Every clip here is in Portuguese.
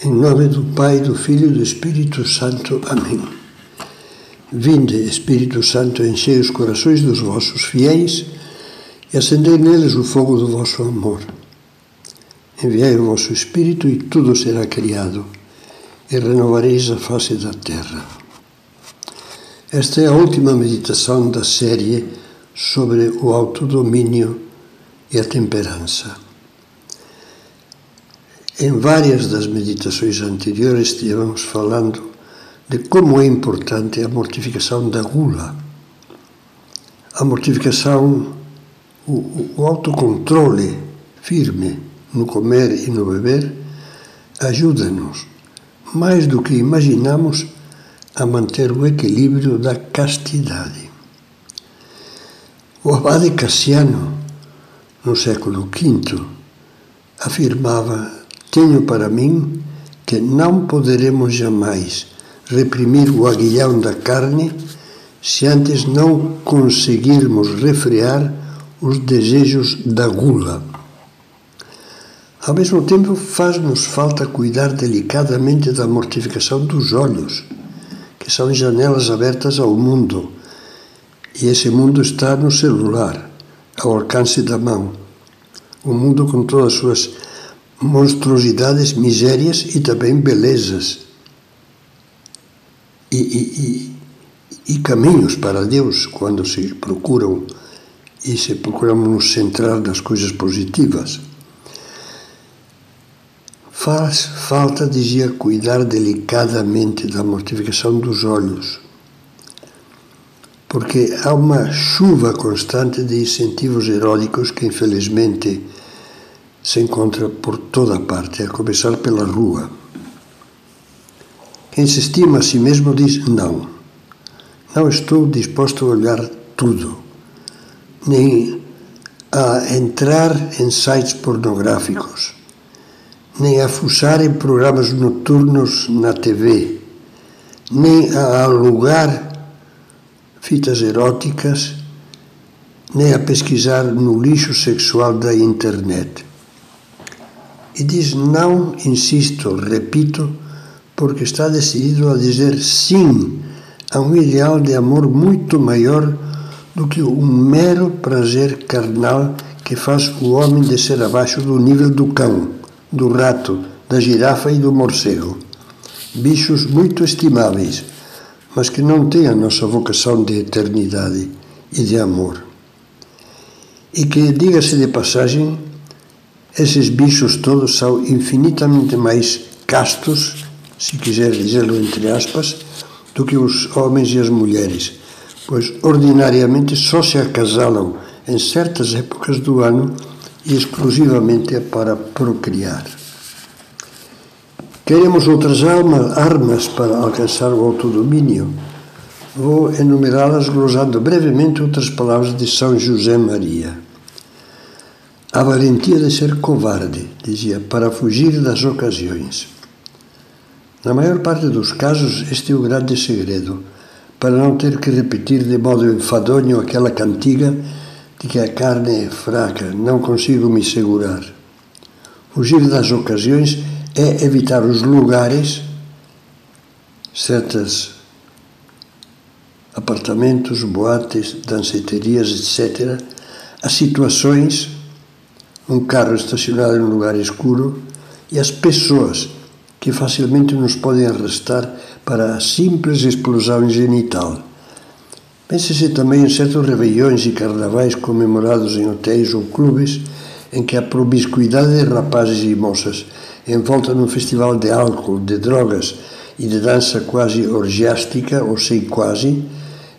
Em nome do Pai, do Filho e do Espírito Santo. Amém. Vinde, Espírito Santo, enchei os corações dos vossos fiéis e acendei neles o fogo do vosso amor. Enviai o vosso Espírito e tudo será criado, e renovareis a face da terra. Esta é a última meditação da série sobre o autodomínio e a temperança. Em várias das meditações anteriores estivemos falando de como é importante a mortificação da gula. A mortificação, o, o autocontrole firme no comer e no beber, ajuda-nos, mais do que imaginamos, a manter o equilíbrio da castidade. O abade Cassiano, no século V, afirmava tenho para mim que não poderemos jamais reprimir o aguilhão da carne se antes não conseguirmos refrear os desejos da gula. Ao mesmo tempo, faz-nos falta cuidar delicadamente da mortificação dos olhos, que são janelas abertas ao mundo, e esse mundo está no celular, ao alcance da mão. O mundo com todas as suas monstruosidades, misérias e também belezas. E, e, e, e, caminhos para Deus quando se procuram e se procuramos nos centrar nas coisas positivas. Faz falta, dizia, cuidar delicadamente da mortificação dos olhos, porque há uma chuva constante de incentivos eróticos que, infelizmente, se encontra por toda parte, a começar pela rua. Quem se estima a si mesmo diz: Não, não estou disposto a olhar tudo, nem a entrar em sites pornográficos, nem a fuçar em programas noturnos na TV, nem a alugar fitas eróticas, nem a pesquisar no lixo sexual da internet. E diz não, insisto, repito, porque está decidido a dizer sim a um ideal de amor muito maior do que um mero prazer carnal que faz o homem descer abaixo do nível do cão, do rato, da girafa e do morcego. Bichos muito estimáveis, mas que não têm a nossa vocação de eternidade e de amor. E que, diga-se de passagem, esses bichos todos são infinitamente mais castos, se quiser dizê-lo entre aspas, do que os homens e as mulheres, pois ordinariamente só se acasalam em certas épocas do ano e exclusivamente para procriar. Queremos outras armas para alcançar o autodomínio. Vou enumerá-las glosando brevemente outras palavras de São José Maria. A valentia de ser covarde, dizia, para fugir das ocasiões. Na maior parte dos casos, este é o grande segredo, para não ter que repetir de modo enfadonho aquela cantiga de que a carne é fraca, não consigo me segurar. Fugir das ocasiões é evitar os lugares, certas apartamentos, boates, danceterias, etc., as situações um carro estacionado em um lugar escuro e as pessoas que facilmente nos podem arrastar para a simples explosão genital. Pense-se também em certos reveillões e carnavais comemorados em hotéis ou clubes em que a promiscuidade de rapazes e moças envolta num festival de álcool, de drogas e de dança quase orgiástica ou sem quase,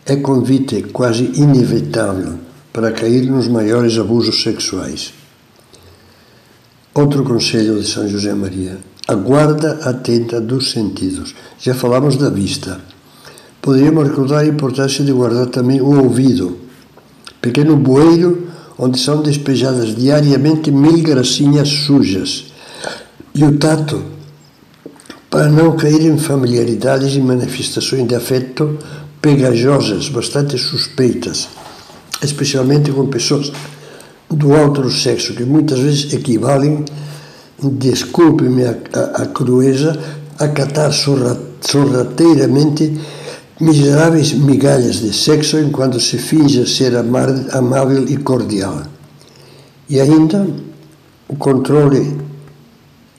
é convite quase inevitável para cair nos maiores abusos sexuais. Outro conselho de São José Maria: a guarda atenta dos sentidos. Já falamos da vista. Poderíamos recordar a importância de guardar também o ouvido, pequeno bueiro onde são despejadas diariamente mil gracinhas sujas, e o tato, para não cair em familiaridades e manifestações de afeto pegajosas, bastante suspeitas, especialmente com pessoas do outro sexo, que muitas vezes equivalem desculpe-me a, a, a crueza, acatar sorra, sorrateiramente miseráveis migalhas de sexo enquanto se finge ser amável e cordial. E ainda o controle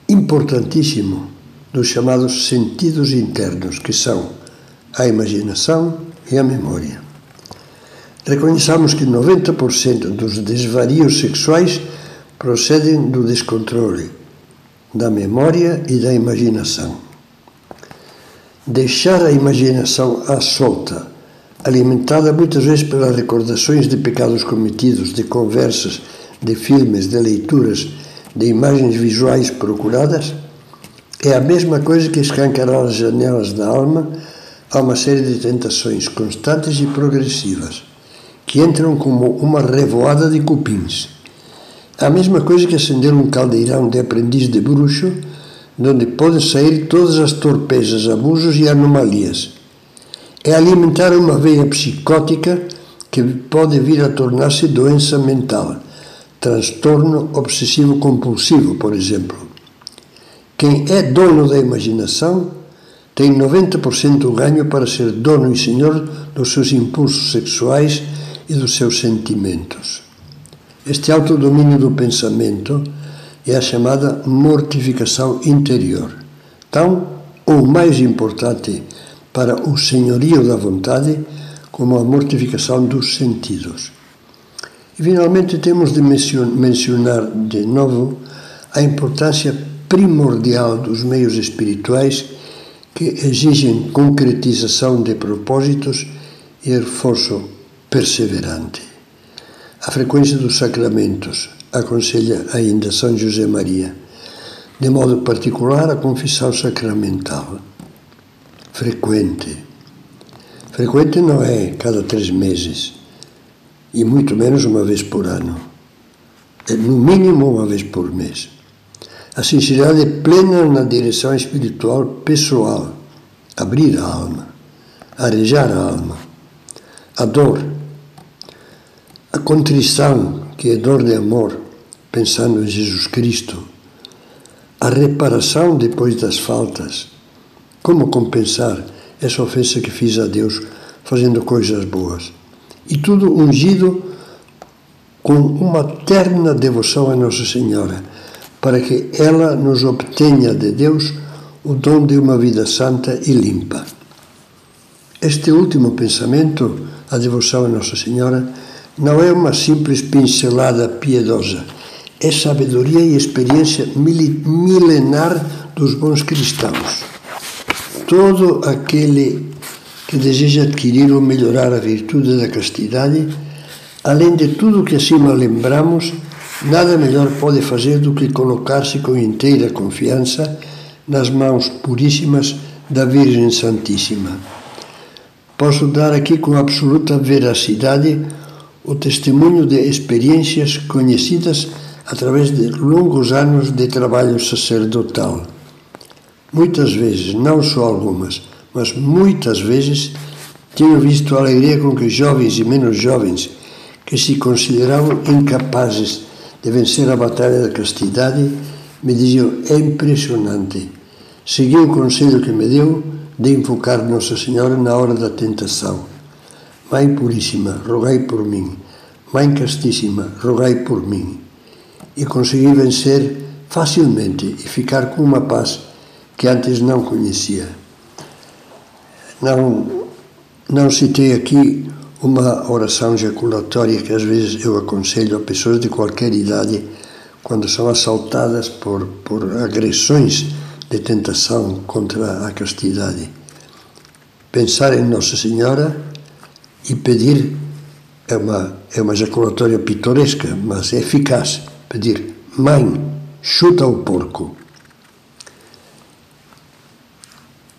importantíssimo dos chamados sentidos internos, que são a imaginação e a memória. Reconheçamos que 90% dos desvarios sexuais procedem do descontrole, da memória e da imaginação. Deixar a imaginação à solta, alimentada muitas vezes pelas recordações de pecados cometidos, de conversas, de filmes, de leituras, de imagens visuais procuradas, é a mesma coisa que escancarar as janelas da alma a uma série de tentações constantes e progressivas, que entram como uma revoada de cupins. A mesma coisa que acender um caldeirão de aprendiz de bruxo de onde podem sair todas as torpezas, abusos e anomalias. É alimentar uma veia psicótica que pode vir a tornar-se doença mental, transtorno obsessivo-compulsivo, por exemplo. Quem é dono da imaginação tem 90% ganho para ser dono e senhor dos seus impulsos sexuais e dos seus sentimentos. Este autodomínio do pensamento é a chamada mortificação interior. Tão ou mais importante para o senhorio da vontade como a mortificação dos sentidos. E finalmente temos de mencionar de novo a importância primordial dos meios espirituais que exigem concretização de propósitos e esforço perseverante. A frequência dos sacramentos, aconselha ainda São José Maria, de modo particular a confissão sacramental, frequente. Frequente não é cada três meses, e muito menos uma vez por ano. É no mínimo uma vez por mês. A sinceridade é plena na direção espiritual pessoal, abrir a alma, arejar a alma, a dor, a contrição, que é dor de amor, pensando em Jesus Cristo, a reparação depois das faltas. Como compensar essa ofensa que fiz a Deus fazendo coisas boas? E tudo ungido com uma terna devoção a Nossa Senhora, para que ela nos obtenha de Deus o dom de uma vida santa e limpa. Este último pensamento, a devoção a Nossa Senhora, não é uma simples pincelada piedosa é sabedoria e experiência milenar dos bons cristãos. Todo aquele que deseja adquirir ou melhorar a virtude da castidade, além de tudo que acima lembramos, nada melhor pode fazer do que colocar-se com inteira confiança nas mãos puríssimas da Virgem Santíssima. Posso dar aqui com absoluta veracidade o testemunho de experiências conhecidas através de longos anos de trabalho sacerdotal. Muitas vezes, não só algumas, mas muitas vezes, tenho visto a alegria com que jovens e menos jovens, que se consideravam incapazes de vencer a batalha da castidade, me diziam: é impressionante. Segui o conselho que me deu de invocar Nossa Senhora na hora da tentação. Mãe Puríssima, rogai por mim. Mãe Castíssima, rogai por mim e consegui vencer facilmente e ficar com uma paz que antes não conhecia. Não, não citei aqui uma oração ejaculatória que às vezes eu aconselho a pessoas de qualquer idade quando são assaltadas por, por agressões de tentação contra a castidade. Pensar em Nossa Senhora e pedir é uma, é uma ejaculatória pitoresca, mas é eficaz pedir: Mãe, chuta o porco.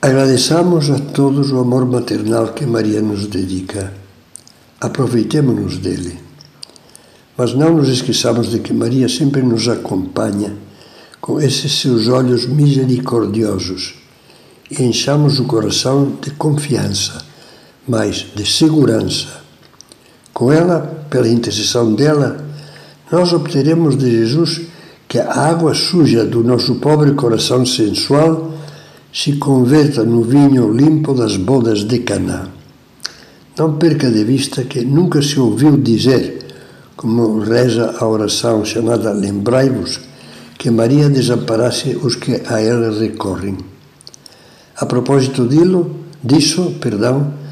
Agradeçamos a todos o amor maternal que Maria nos dedica. Aproveitemos-nos dele. Mas não nos esqueçamos de que Maria sempre nos acompanha com esses seus olhos misericordiosos e enchamos o coração de confiança, mas de segurança. Com ela, pela intercessão dela, nós obteremos de Jesus que a água suja do nosso pobre coração sensual se converta no vinho limpo das bodas de Caná. Não perca de vista que nunca se ouviu dizer, como reza a oração chamada Lembrai-vos, que Maria desamparasse os que a ela recorrem. A propósito dilo, disso, perdão,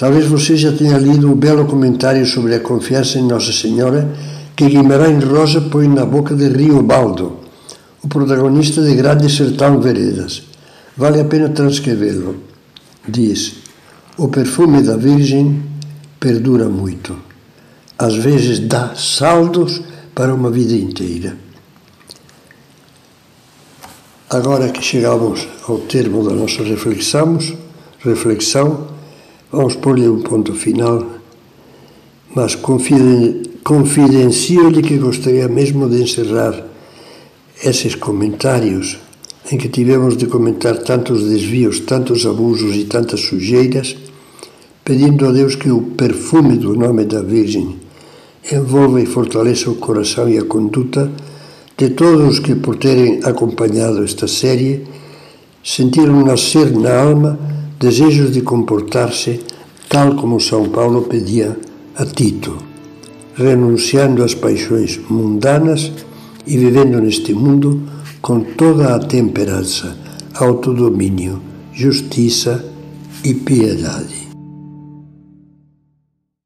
talvez você já tenha lido o belo comentário sobre a confiança em Nossa Senhora que Guimarães Rosa põe na boca de Rio Baldo, o protagonista de Grande Sertão Veredas. Vale a pena transcrevê-lo. Diz: O perfume da Virgem perdura muito. Às vezes dá saldos para uma vida inteira. Agora que chegamos ao termo da nossa reflexão, reflexão vamos pôr-lhe um ponto final, mas confidencio-lhe que gostaria mesmo de encerrar esses comentários em que tivemos de comentar tantos desvios, tantos abusos e tantas sujeiras, pedindo a Deus que o perfume do nome da Virgem envolva e fortaleça o coração e a conduta de todos os que, por terem acompanhado esta série, sentiram nascer na alma desejos de comportar-se tal como São Paulo pedia a Tito, renunciando às paixões mundanas e vivendo neste mundo com toda a temperança, autodomínio, justiça e piedade.